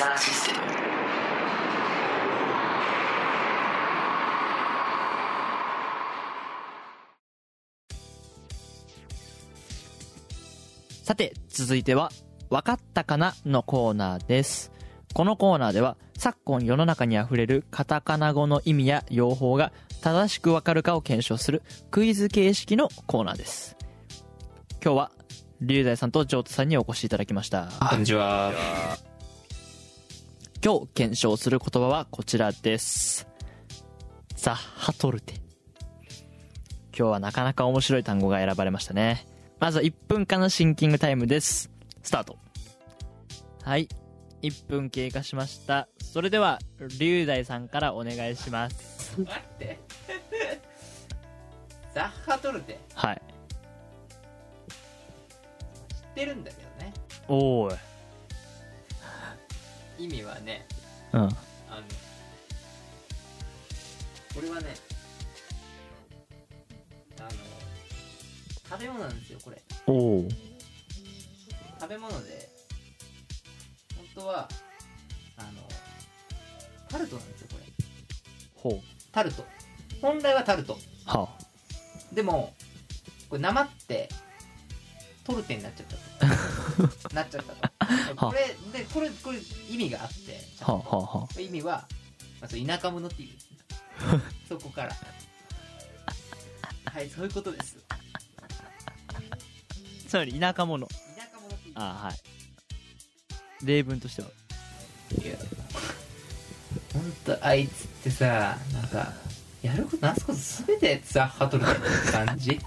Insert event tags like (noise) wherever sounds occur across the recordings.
キサーシステムさて、続いては、わかったかなのコーナーです。このコーナーでは、昨今世の中にあふれるカタカナ語の意味や用法が正しくわかるかを検証するクイズ形式のコーナーです。今日は、龍大さんとジョータさんにお越しいただきました。こんにちは。今日検証する言葉はこちらです。ザッハトルテ。今日はなかなか面白い単語が選ばれましたね。まずは1分間のシンキングタイムです。スタート。はい。1分経過しました。それでは、龍大さんからお願いします。待って。(laughs) ザッハトルテ。はい。知ってるんだけどね。おーい。意味はね、うん。あの、これはね、あの、食べ物なんですよ、これ。おー。食べ物で、本当は、あの、タルトなんですよ、これ。ほう。タルト。本来はタルト。はでも、これ生って、トルテに (laughs) なっちゃったと。なっちゃったと。これ、で、これ、これ意味があって、あ。はあ、はあ、は意味は、まあ、そう田舎者って意味ですね。(laughs) そこから。はい、そういうことです。あ。つまり田舎者。田舎者って意味。あはい。例文としては。いや、ほんと、あいつってさ、なんか、やることなすことすべてザッハトルテって感じ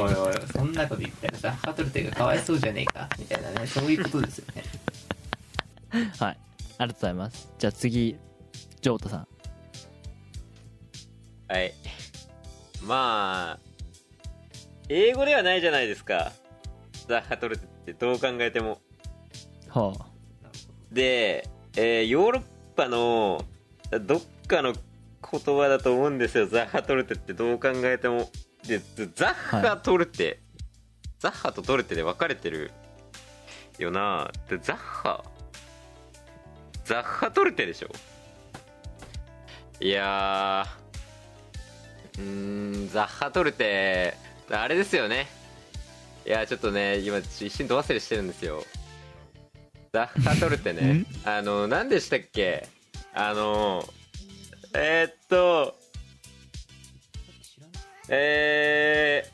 おいおい、そんなこと言ったらザッハトルテがかわいそうじゃねえか？みたいなね、そういうことですよね。はい。ありがとうございます。じゃあ次、ジョータさん。はい。まあ、英語ではないじゃないですか。ザ・ハトルテってどう考えても。はあ。で、えーヨーロッパのどっかの言葉だと思うんですよ。ザ・ハトルテってどう考えても。で、ザッハトルテ、ザッハとトルテで分かれてるよな。で、ザッハザッハトルテでしょ？いやー、うーん、ザッハトルテ、あれですよね。いや、ちょっとね、今、一瞬ど忘れしてるんですよ。ザッハトルテね。あの、何でしたっけ？あの、えー、っと、え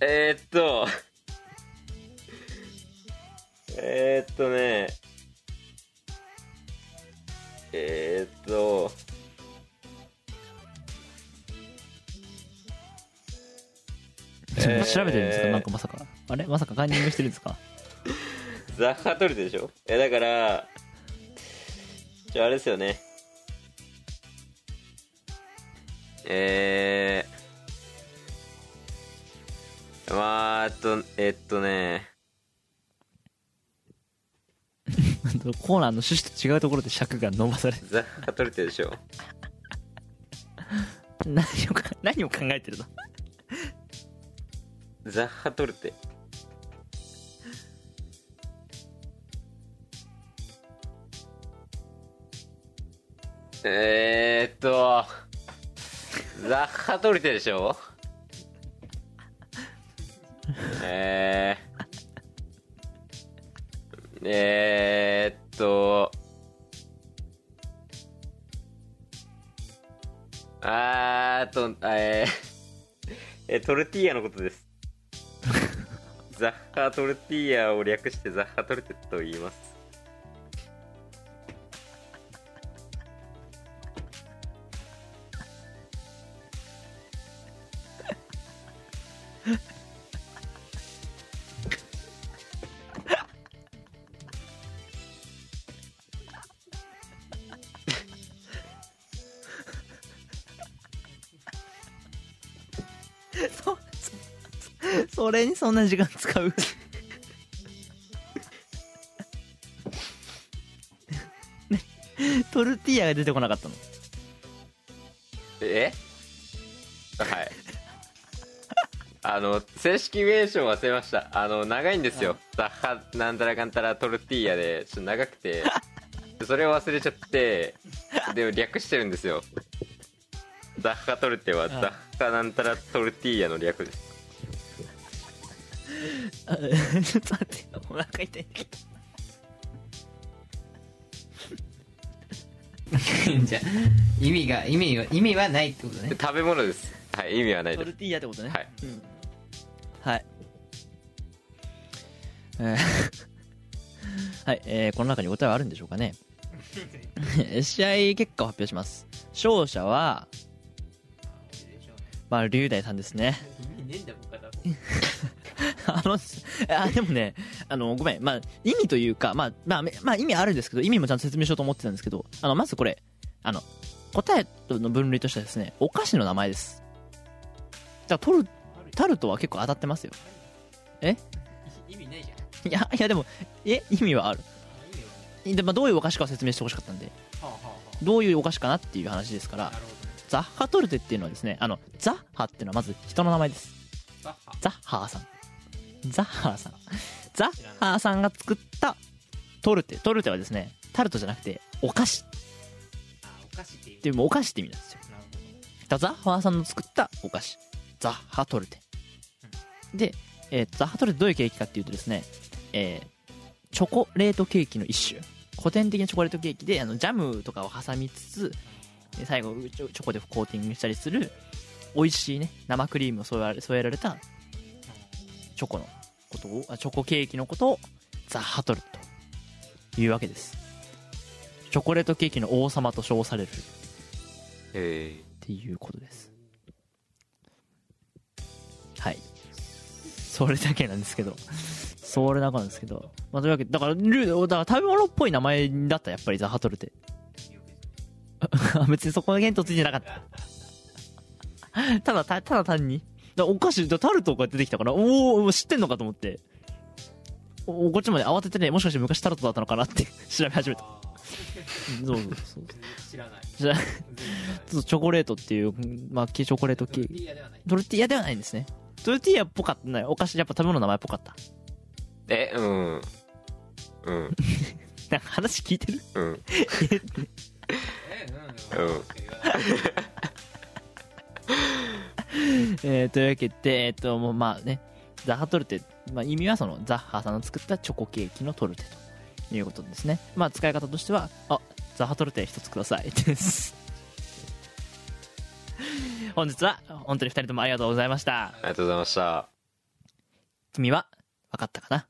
ー、えー、っと、(laughs) えー、っとね、えー、っと、調べてるんですか？なんかまさか。あれ？まさかカンニングしてるんですか？ザッハトルテでしょ？え、だから、じゃああれですよね。えー、まあ、あと、えっとね、コーナーの趣旨と違うところで尺が伸ばされザッハトルテでしょ。何をか、何を考えてるの？ザッハトルテ。えー、っと、ザッハトルテでしょ？えー、えー、っと、あーっと、えー、えトルティーヤのことです。ザッハトルティーヤを略してザッハトルテと言います。(laughs) そ、そ、それにそんな時間使う？(laughs) ね、トルティーヤが出てこなかったの？え？はい。あの正式名称忘れました。あの長いんですよ。ザッハなんたらかんたらトルティーヤでちょっと長くて。(laughs) それを忘れちゃってでも略してるんですよ。ザッハトルテはザッハなんたらトルティーヤの略ですあちょっと待って、お腹痛い。じゃあ意味が意味は意味はないってことね食べ物ですはい意味はないですトルティーヤってことね。はいうん。はい。えー (laughs) はい、えーこの中に答えはあるんでしょうかね。(laughs) 試合結果を発表します。勝者は、まあ、龍大さんですね。(laughs) あの、あ、でもね、あの、ごめん、まあ、意味というか、まあ、まあ、めまあ、意味あるんですけど、意味もちゃんと説明しようと思ってたんですけど、あの、まずこれ、あの、答えの分類としてはですね、お菓子の名前です。じゃあ、トル、タルトは結構当たってますよ。意味ないじゃんいや、いやでも、え、意味はある。意味はないで、まあ、どういうお菓子かを説明してほしかったんで、はあはあはどういうお菓子かなっていう話ですからあな、るほどねザッハトルテっていうのはですね、あの、ザッハっていうのはまず人の名前です。バッハザッハーさん。ザッハーさん。ザッハーさんが作ったトルテ。トルテはですね、タルトじゃなくて、お菓子あお菓子っていうっていう、もうお菓子って意味なんですよ。なるほどだザッハーさんの作ったお菓子。ザッハトルテ。で、えーザッハトルテどういうケーキかっていうとですね、えーチョコレートケーキの一種。古典的なチョコレートケーキで、あの、ジャムとかを挟みつつ、で最後チョコでコーティングしたりする、美味しいね、生クリームを添えられ添えられたチョコのことを、あチョコケーキのことをザ・ハトルというわけです。チョコレートケーキの王様と称されるっえていうことです。はい。それだけなんですけど。それだけなんですけど。まあ、というわけで、だから、ルーだから食べ物っぽい名前だった、やっぱりザ・ハトルテ。別にそこの言とついてなかった。ただ、たただ単に？だお菓子、だタルトが出てきたから、おお知ってんのかと思って。おこっちまで慌ててね、もしかして昔タルトだったのかなって (laughs) 調べ始めた。そうそうそう。ー知らないじゃあ、全然知らないチョコレートっていう、まあ、チョコレートケーキ。トルティーヤではないトルティーヤではないんですね。トルティーヤっぽかったね。お菓子、やっぱ食べ物の名前っぽかった。ー、えうんうん (laughs) なんか話聞いてる？うん (laughs) (laughs) えー、というわけで、えっと、もうまあね、ザッハトルテ、まあ、意味はそのザッハさんの作ったチョコケーキのトルテということですね。まあ使い方としては、あ、ザッハトルテ一つくださいです。(laughs) 本日は本当に二人ともありがとうございました。ありがとうございました君は分かったかな？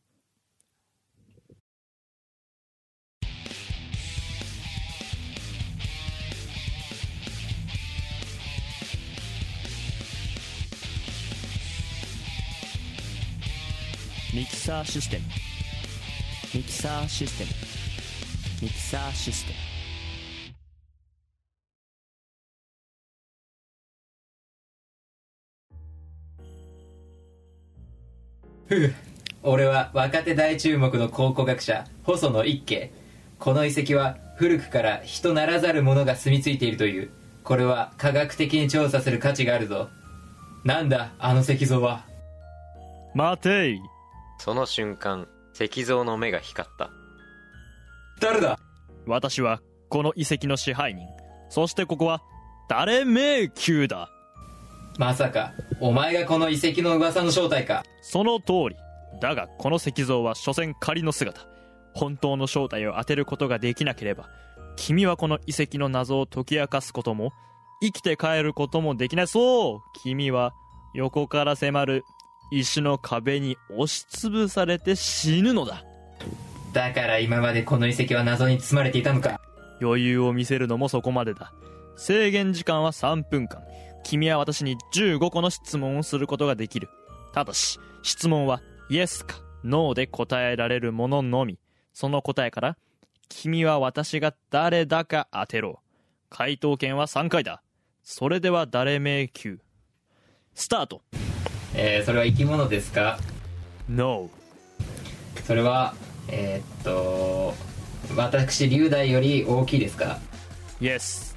ミキサーシステム。ミキサーシステム。ミキサーシステム。俺は若手大注目の考古学者細野一慶。この遺跡は古くから人ならざる者が住み着いているという。これは科学的に調査する価値があるぞ。なんだあの石像は。待ていその瞬間石像の目が光った。誰だ？私はこの遺跡の支配人。そしてここは誰迷宮だ？まさかお前がこの遺跡の噂の正体か。その通り。だがこの石像は所詮仮の姿。本当の正体を当てることができなければ君はこの遺跡の謎を解き明かすことも生きて帰ることもできない。そう君は横から迫る石の壁に押しつぶされて死ぬのだ。だから今までこの遺跡は謎に包まれていたのか。余裕を見せるのもそこまでだ。制限時間は3分間。君は私に15個の質問をすることができる。ただし質問はイエスかノーで答えられるもののみ。その答えから君は私が誰だか当てろ。回答権は3回だ。それでは誰迷宮。スタートえー、それは生き物ですか？NO. それはえーっと私龍大より大きいですか？Yes.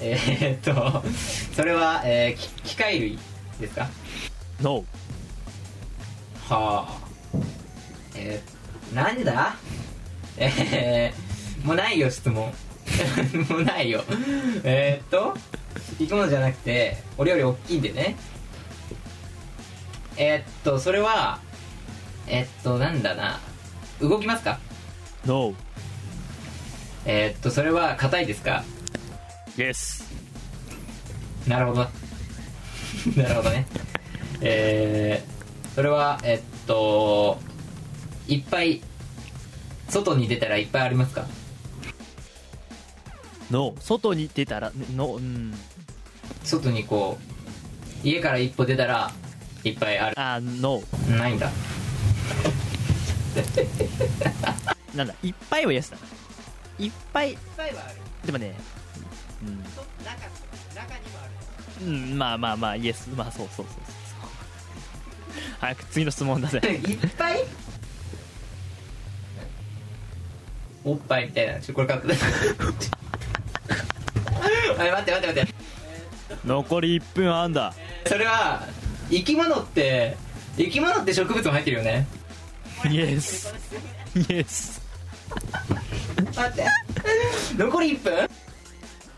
えー、っとそれは、えーき機械類ですか？NO. はあ。えー、なんだ？えー、もうないよ質問。(laughs) もうないよ。えー、っと生き物じゃなくて俺より大きいんでね。えー、っとそれはえー、っとなんだな。動きますか？NO. えー、っとそれは硬いですか？Yes. なるほど。(laughs) なるほどね。えー、それはえっといっぱい外に出たらいっぱいありますか？NO. 外に出たら NO. うん外にこう家から一歩出たらいっぱいある。あ NO ないんだ。(laughs) なんだいっぱいは Yes だいっぱい。いっぱいはある。でもね中中にもある。うん、うん、まあまあまあイエスまあそうそうそうそう。そう早く次の質問だぜ。いっぱい？おっぱいみたいな。ちょこれカットであれ待って待って待って残り1分半だ。それは生き物って生き物って植物も入ってるよね。イエスイエス待って。残り1分？や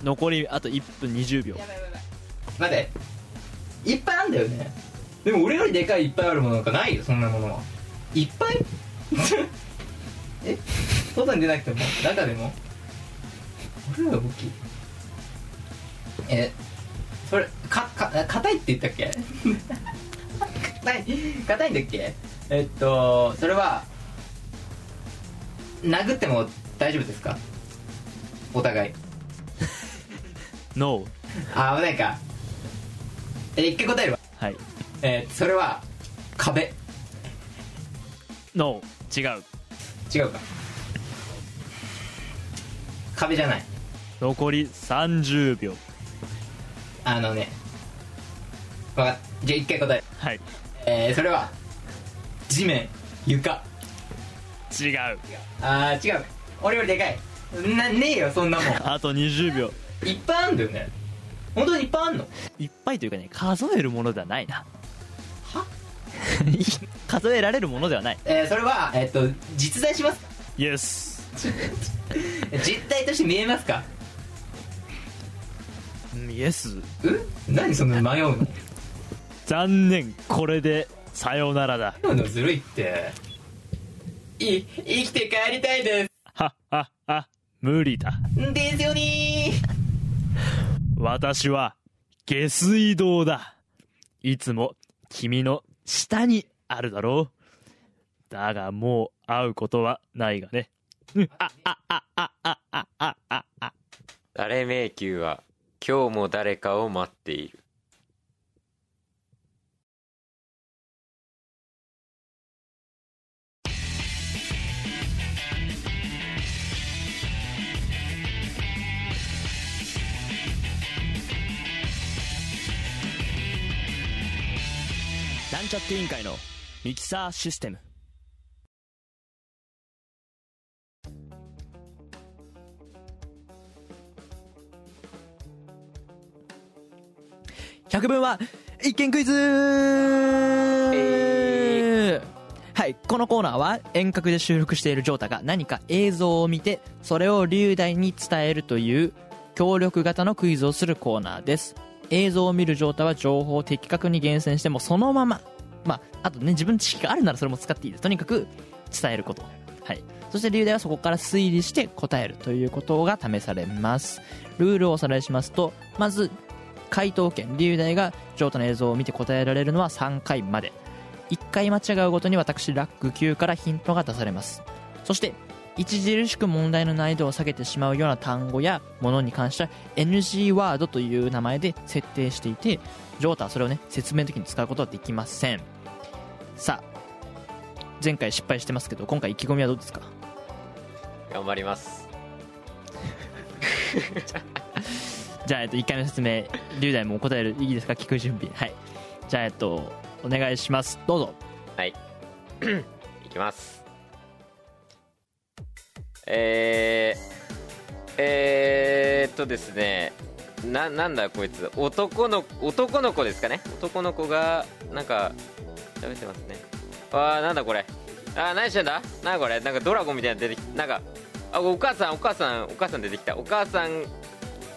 残りあと1分20秒。待って。いっぱいあるんだよね。でも俺よりでかいいっぱいあるものなんかないよそんなものは。いっぱい？(laughs) え？外に出なくても？中でも？俺らが大きい。えそれかか硬いって言ったっけ？(laughs) 硬い硬いんだっけ？えっとそれは殴っても大丈夫ですか？お互い。(laughs) NO. あ危ないか。え一回答えるわ。はい。えー、それは壁。NO. 違う。違うか。壁じゃない。残り30秒あのねわかっじゃあ一回答える。はい。えー、それは地面床。違う。あー違う。俺よりでかい。なねえよそんなもん。(laughs) あと20秒。いっぱいあんだよね。本当にいっぱいあんの？いっぱいというかね数えるものではないな。は？(laughs) 数えられるものではない。えー、それはえーっと実在しますか？イエス実体として見えますか？イエスうん何その迷うの？残念。これでさよならだ。迷うのずるいって。い生きて帰りたいではっはっは無理だ。すですよね。私は下水道だ。いつも君の下にあるだろう。だがもう会うことはないがね。うん。あああああああああ。誰迷宮は今日も誰かを待っている。なんちゃって委員会のミキサーシステム。百分は一見クイズ！はい、このコーナーは遠隔で収録しているジョータが何か映像を見てそれを龍大に伝えるという協力型のクイズをするコーナーです。映像を見るジョータは情報を的確に厳選してもそのまままああとね自分の知識があるならそれも使っていいです。とにかく伝えること。はい。そして龍大はそこから推理して答えるということが試されます。ルールをおさらいしますとまず回答権龍大がジョータの映像を見て答えられるのは3回まで。1回間違うごとに私ラック9からヒントが出されます。そして著しく問題の難易度を下げてしまうような単語やものに関しては NG ワードという名前で設定していてジョータはそれをね説明の時に使うことはできません。さあ前回失敗してますけど今回意気込みはどうですか？頑張ります (laughs) じゃあ、えっと、1回目の説明龍大も答えるいいですか？聞く準備。はい。じゃあえっとお願いします。どうぞ。はい。(clears throat) いきます。えー、えー、っとですね。ななんだこいつ。男の男の子ですかね？男の子がなんか喋ってますね。あーなんだこれ。あー何してんだ？なんかこれなんかドラゴンみたいなの出てきなんかあお母さんお母さんお母さん出てきた。お母さん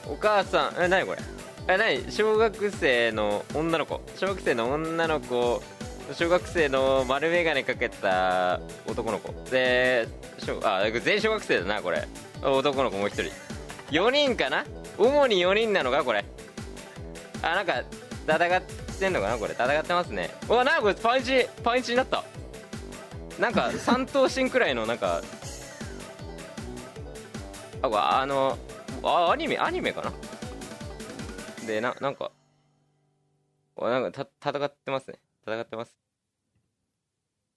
お母さんえ何これ？え何？小学生の女の子。小学生の女の子小学生の丸眼鏡かけた男の子。で小あ全小学生だなこれ。男の子もう一人。4人かな？主に4人なのかこれ。あなんか戦ってんのかなこれ。戦ってますね。うわなんかこれパンチパンチになった。なんか三頭身くらいのなんかああのあアニメアニメかな？でななんかあなんかた戦ってますね。戦ってます。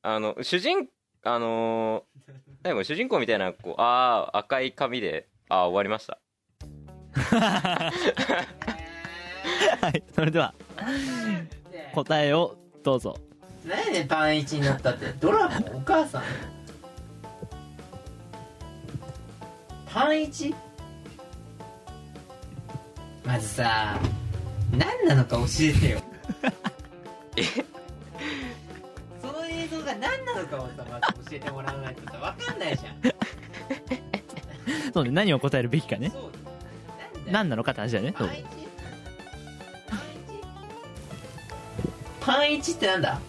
あの主人あのー、何これ主人公みたいなこうああ赤い髪でああ終わりました。はいそれでは答えをどうぞ。何やねんパン1になったってドラゴンお母さん？(laughs) パン 1? まずさ何なのか教えてよ。え？その映像が何なのかをさまず教えてもらわないとさ分かんないじゃん。そうね何を答えるべきかね。何なのかって話だよねそう。パン 1? パン 1? ってなんだ？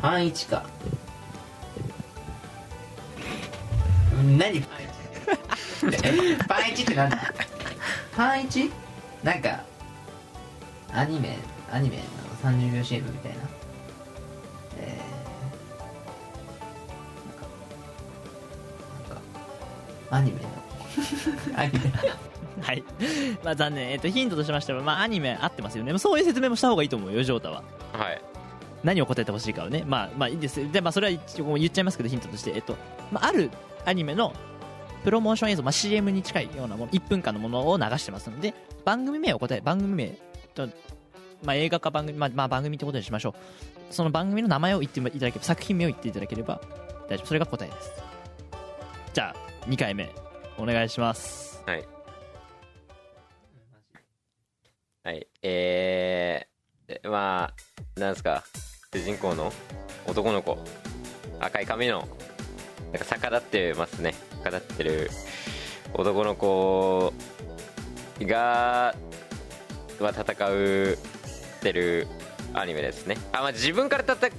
パン1か。うん何？(laughs) パン1パン1ってなんだ？パン 1? なんかアニメアニメの30秒 CM みたいな。えー、なんかなんかアニメの。(laughs) アニメ。はい。まあ残念。えっとヒントとしましてはまあアニメ合ってますよね。そういう説明もした方がいいと思うよジョータは。はい。何を答えてほしいかをね。まあまあいいです。でまあそれは一応もう言っちゃいますけどヒントとして。えっと、まあ、あるアニメのプロモーション映像、まあ、CM に近いようなもの1分間のものを流してますので番組名を答え番組名と、まあ、映画か番組、まあ、まあ番組ってことにしましょう。その番組の名前を言っていただければ作品名を言っていただければ大丈夫。それが答えです。じゃあ2回目お願いします。はい。はいえー、まあなんですか？主人公の男の子。赤い髪のなんか逆立ってますね。逆立ってる男の子がは戦うてるアニメですね。あまあ自分から戦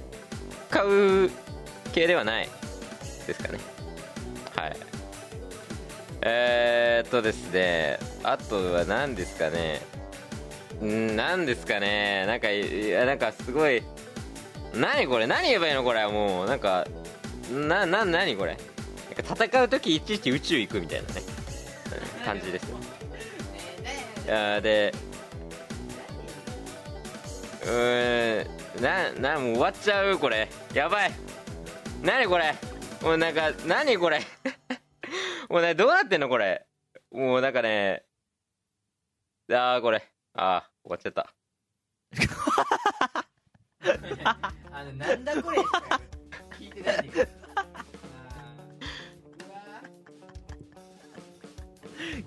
う系ではないですかね。はい。えー、っとですね。あとは何ですかね。ん何ですかね。なんかいやなんかすごい何これ？何言えばいいのこれ？もうなんかなな何これ。なんか戦う時いちいち宇宙行くみたいなね、うん感じですいやーでうーんななもう終わっちゃうこれ。やばい。何これ。もうなんか何これ。(laughs) もうねどうなってんのこれ。もうなんかねああこれ。ああ終わっちゃった。(laughs) あのなんだこれ。聞いてない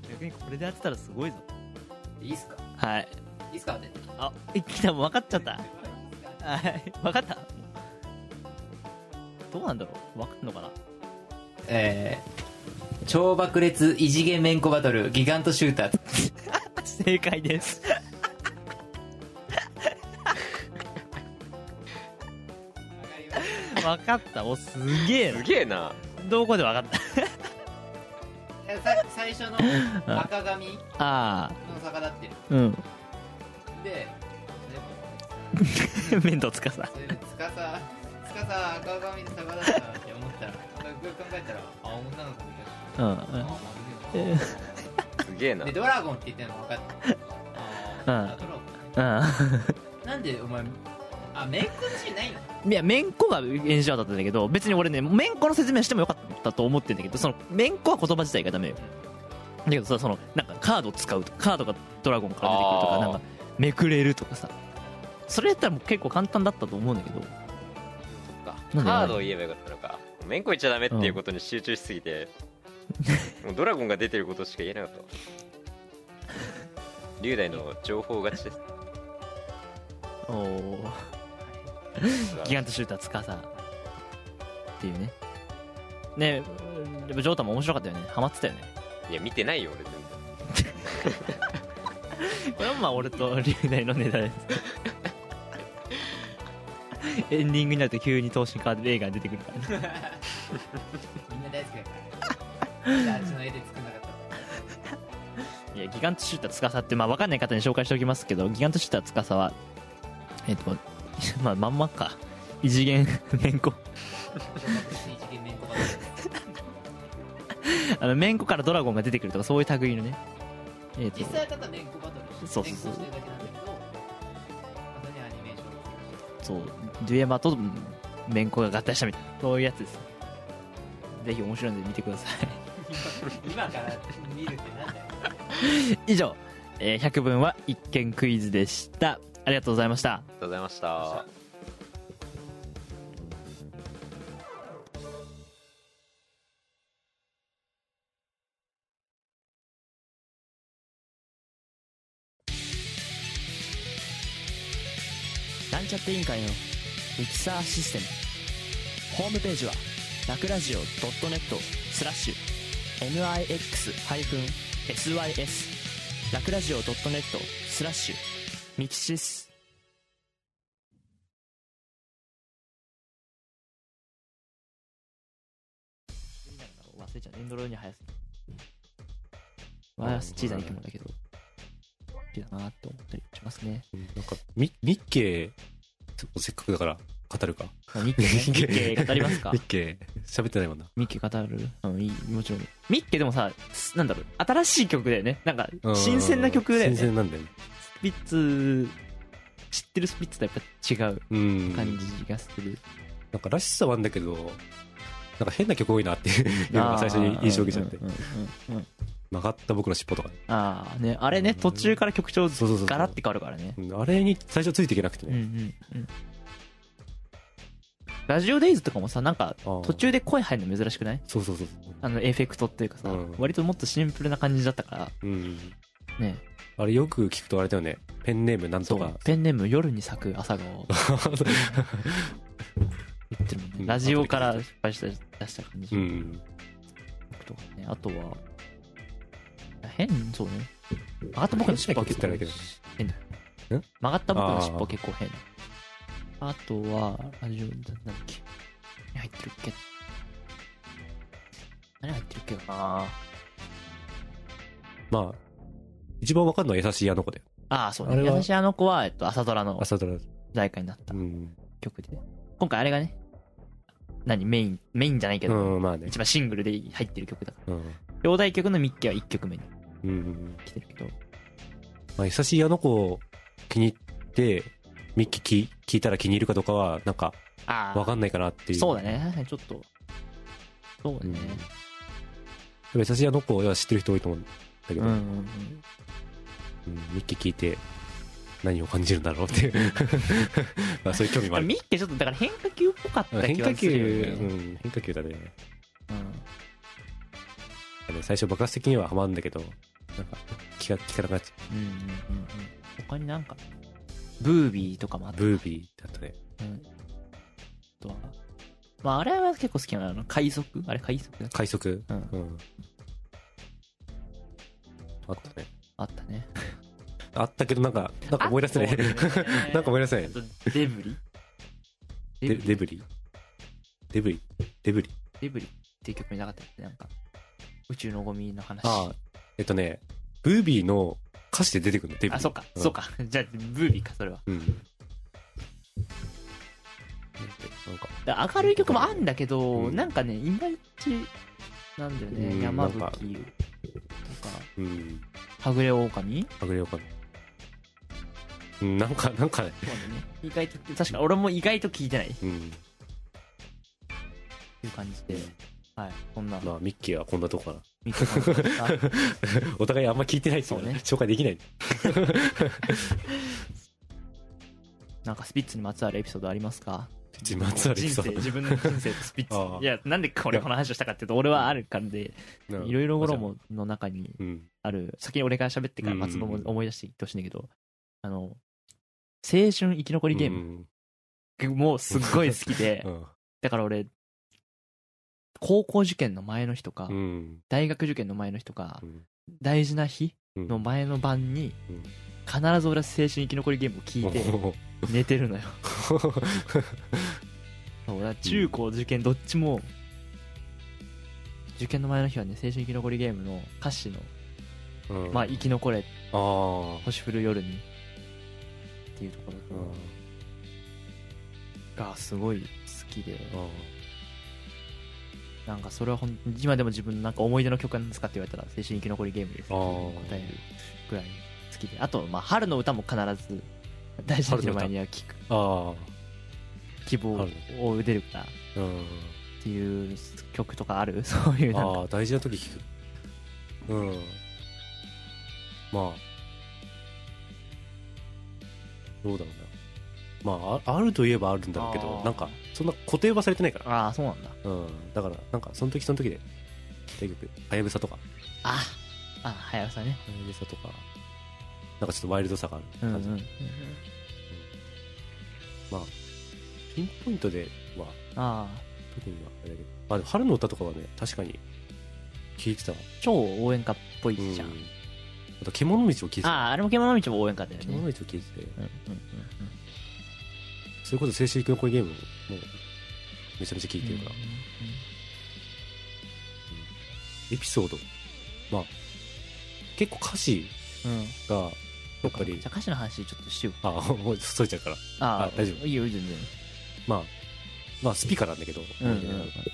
逆にこれでやってたらすごいぞ。いいっすか？はい。いいっすか？ってあ一気にもう分かっちゃった。はい。分かった？どうなんだろう？分かんのかな？えー、超爆裂異次元めんこバトルギガントシューター。(laughs) 正解です。分かった。おすげえな。すげえな。どこで分かった？さ最初の赤髪のあ。逆立ってるあうん。で (laughs) 面倒つかさ。それでつかさつかさ赤髪で逆立ったって思ったらよくよく考えたらあ女の子みたいうんうん。なあまるえ。すげえな。でドラゴンって言ってるの分かったあードラゴンなんでお前あメンコ自身ないの？うんいやめんこが演者だったんだけど別に俺ねめんこの説明してもよかったと思ってんだけどそのめんこは言葉自体がダメよだけどさそのなんかカード使うとかカードがドラゴンから出てくるとかなんかめくれるとかさ。それやったらもう結構簡単だったと思うんだけど。カードを言えばよかったのか。めんこ言っちゃダメっていうことに集中しすぎて、もうドラゴンが出てることしか言えなかったわ。龍大の情報勝ちです。おおギガントシューターつかさっていうね。ねやっぱジョータも面白かったよね。ハマってたよねいや見てないよ俺全然。(laughs) これはまあ俺と龍大のネタです。(laughs) エンディングになると急に頭身変わって映画に出てくるからね。みんな大好きだから。あっちの絵で作んなかったいやギガントシューターつかさってまあ分かんない方に紹介しておきますけどギガントシューターつかさはえっと (laughs) まあまんまか。異次元めんこ小学生一元メンコバトルあのめんこからドラゴンが出てくるとかそういう類のね。えっと。実際はただメンコバトルそうそうそう。メンコしてるだけなんだけど後にアニメーションをつけてそう。デュエマとめんこが合体したみたいなそういうやつです。ぜひ面白いので見てください。(laughs) 今から見るってなんだよ。(laughs) 以上、えー100分は一見クイズでした。ありがとうございました。ありがとうございましたちゃって委員会のミキサーシステム。ホームページはラクラジオ .net スラッシュ。MIX-SYS ラクラジオ .net スラッシュ。ミキシス。忘れちゃう。エンドロールに速すぎ。わあ小さな生き物だけど好きだなって思ったりしますね。うんなんか、ミミッケイ、せっかくだから語るか。ミッケね (laughs) ミッケ語りますか？ミッケイ、喋ってないもんな。ミッケ語る？うん、いい、もちろん。ミッケでもさ、すなんだろう、新しい曲だよね。なんか、新鮮な曲だよね。新ス鮮なんだよね。ピッツ、知ってる？スピッツとやっぱ違ううん。感じがする。なんからしさはあるんだけど、なんか変な曲多いなっていうのが最初に印象を受けちゃってうんうん曲がった僕の尻尾とかね。ああ、ね、あれね、途中から曲調そうそうそうガラって変わるからね。うんあれに最初ついていけなくてうんうね。んうん。ラジオデイズとかもさ、なんか、あー途中で声入るの珍しくない？そうそうそう。あの、エフェクトっていうかさ、うん割ともっとシンプルな感じだったから、うん。ね。あれよく聞くとあれだよね。ペンネームなんとかそう。。ペンネーム夜に咲く朝顔を (laughs) 言ってるもんね。うんラジオから失敗した出した感じ。うん。とかね。あとは、変そうね。曲がった僕の尻尾は結構変な曲変だ。曲がった僕の尻尾は結構変。あとは、ラジオ、なんだっけ。何入ってるっけ？何入ってるっけかな？まあ、一番わかるのは優しいあの子で。ああ、そうね。あれは？優しいあの子は、えっと、朝ドラの朝ドラ。主題歌になったうん。曲で。今回あれがね、何メイン、メインじゃないけど、うん、まあね一。番シングルで入ってる曲だから。うん。表題曲のミッキーは1曲目にうん。来てるけど。まあ、優しいあの子を気に入って、ミッキー聞聞いたら気に入るかどうかは、なんか。わかんないかなっていう。そうだね。ちょっと。そううん。ね。でも優しいあの子は知ってる人多いと思うんだけど、うんうんうん。うんミッキー聞いて、何を感じるんだろうっていう。(laughs) まあ、そういう興味もある。ミッキーちょっとだから変化球っぽかった変化気がする球、よね。うん、変化球だね。うん最初爆発的にはハマるんだけど、なんか、気が利かなくなっちゃうんうんうんうん。他になんか、ブービーとかもあっう。た。ブービーだったね。うん。あとは、まああれは結構好きなの。あの海賊あれ海賊だっけ？快速？うんうん。あったね。あったね。(laughs) あったけど、なんか、なんか思い出せない。(laughs) なんか思い出せないあ。とデブリ？デデブリ？デブリ？デブリ？デブリっていう曲になかったっけ？なんか。宇宙のゴミの話ああえっとねブービーの歌詞で出てくるのデビューあそっか、うん。そっか。(laughs) じゃあブービーかそれは。うん。なんか明るい曲もあんだけど、うん。なんかねいまいちなんだよね、うん山吹とか。うん。はぐれ狼はぐれよかなうんなんかなんかね。そうだね。意外と確か俺も意外と聞いてない。っうん。ていう感じで、はいこんな。まあミッキーはこんなとこかな見てもら (laughs) お互いあんま聞いてないっていうからそうね。紹介できない。(laughs) なんかスピッツにまつわるエピソードありますか？自まつわるエピ人ソード生自分の人生とスピッツ。いやなんでこれこの話をしたかっていうと俺はあるからでうんいろいろももの中にうん。ある。先に俺が喋ってからうん。松戸も思い出して言ってほしいんだけどあの青春生き残りゲーム。もすっごい好きで (laughs) うん。だから俺高校受験の前の日とかうん。大学受験の前の日とかうん。大事な日うん。の前の晩にうん。必ず俺は青春生き残りゲームを聞いてお寝てるのよ。(laughs) そうだ中高受験どっちも受験の前の日はね青春生き残りゲームの歌詞のーうん「まあ生き残れ星降る夜に」っていうところうん。がすごい好きで。あなんかそれはほん今でも自分のなんか思い出の曲なんですかって言われたら青春生き残りゲームですってあー。答えるぐらい好きで。あとまあ春の歌も必ず大事な前には聞く。あ希望を出るからっていう曲とかある？(laughs) そういうなんか。ああ大事な時聞く。うん。まあ。どうだろうな。まあああるといえばあるんだろうけどなんかそんな固定はされてないから。ああそうなんだ。うん。だからなんかその時その時で結局はやぶさとか。ああはやぶさね。はやぶさとか。なんかちょっとワイルドさがある感じ、うんうんまあピンポイントではああ特にはあれだけど。まあでも春の歌とかはね確かに聞いてたわ。超応援歌っぽいじゃん、うん。あと獣道を聞いてた。あああれも獣道も応援歌だよね。獣道を聞いてて。うんうんうんそれこそ青春生き残りゲームもめちゃめちゃ聞いてるから、エピソード。まあ結構歌詞うんうん。がやっぱり。じゃあ歌詞の話ちょっとしよう。あもうそいちゃうから。ああ大丈夫。いいよ全然。まあまあスピカなんだけど、うんうん。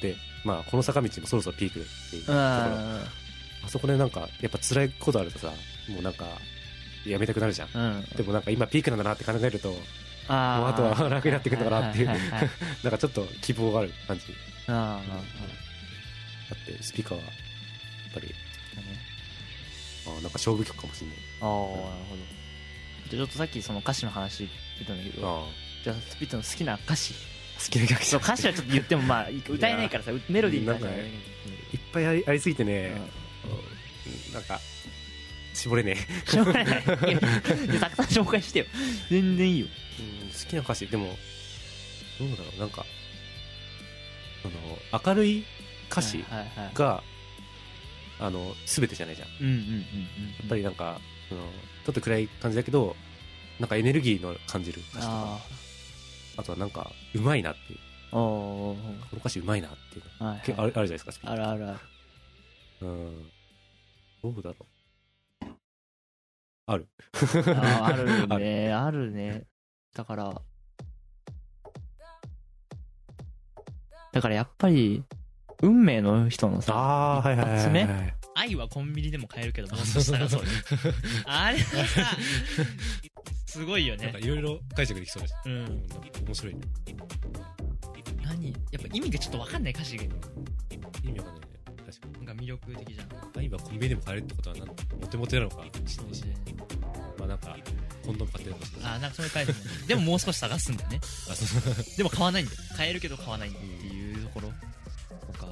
でまあこの坂道もそろそろピークっていうところ。ああそこでなんかやっぱ辛いことあるとさもうなんかやめたくなるじゃん。あうん。でもなんか今ピークなんだなって考えるとあもうあとは楽になってくるのかなっていう。(laughs) なんかちょっと希望がある感じ。あああってスピカはやっぱり。ああなんか勝負曲かもしんない。あなるほど。じゃあちょっとさっきその歌詞の話出たんだけどあじゃあスピッツの好きな歌詞。好きな曲そう歌詞はちょっと言ってもまあ歌えないからさ (laughs) メロディーになんかねいっぱいありありすぎてね、うん。なんか絞れねえ。しょうがないたくさん紹介してよ。全然いいよ。うん好きな歌詞でもどうだろうなんかその明るい歌詞はいはいはい。が、あの全てじゃないじゃん。やうんうんうんうん。っぱりなんかそのちょっと暗い感じだけどなんかエネルギーの感じる歌詞とか。ああとはなんかうまいなっていう。この歌詞うまいなっていうの。はいけあるあるじゃないですかあるあるある。うん。どうだろう。ある。ああるね。(laughs) あるねだから。だからやっぱり運命の人のさあはいはいはいはい、一発目愛はコンビニでも買えるけどもう少し探そうよ (laughs) あれはさすごいよね。なんかいろいろ解釈できそうだし、うん。面白いね。何？やっぱ意味がちょっと分かんない歌詞が。意味わかんないね。確かに。なんか魅力的じゃん。愛はコンビニでも買えるってことはなんモテモテなのか。もしれないしまあなんかコンドーム買ってるあなんかそういう書いてねでももう少し探すんだね。あそうでも買わないんだよ。買えるけど買わないっていうところ。とか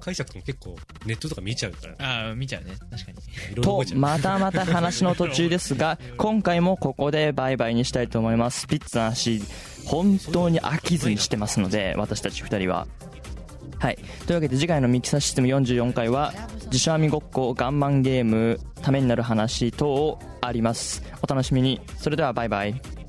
解釈も結構ネットとか見ちゃうから。ああ見ちゃうね。確かに。といろいろ覚えちゃう。またまた話の途中ですが今回もここでバイバイにしたいと思います。スピッツの話本当に飽きずにしてますので私たち2人は。はい。というわけで次回のミキサーシステム44回は自社編みごっこガンマンゲームためになる話等あります。お楽しみに。それではバイバイ。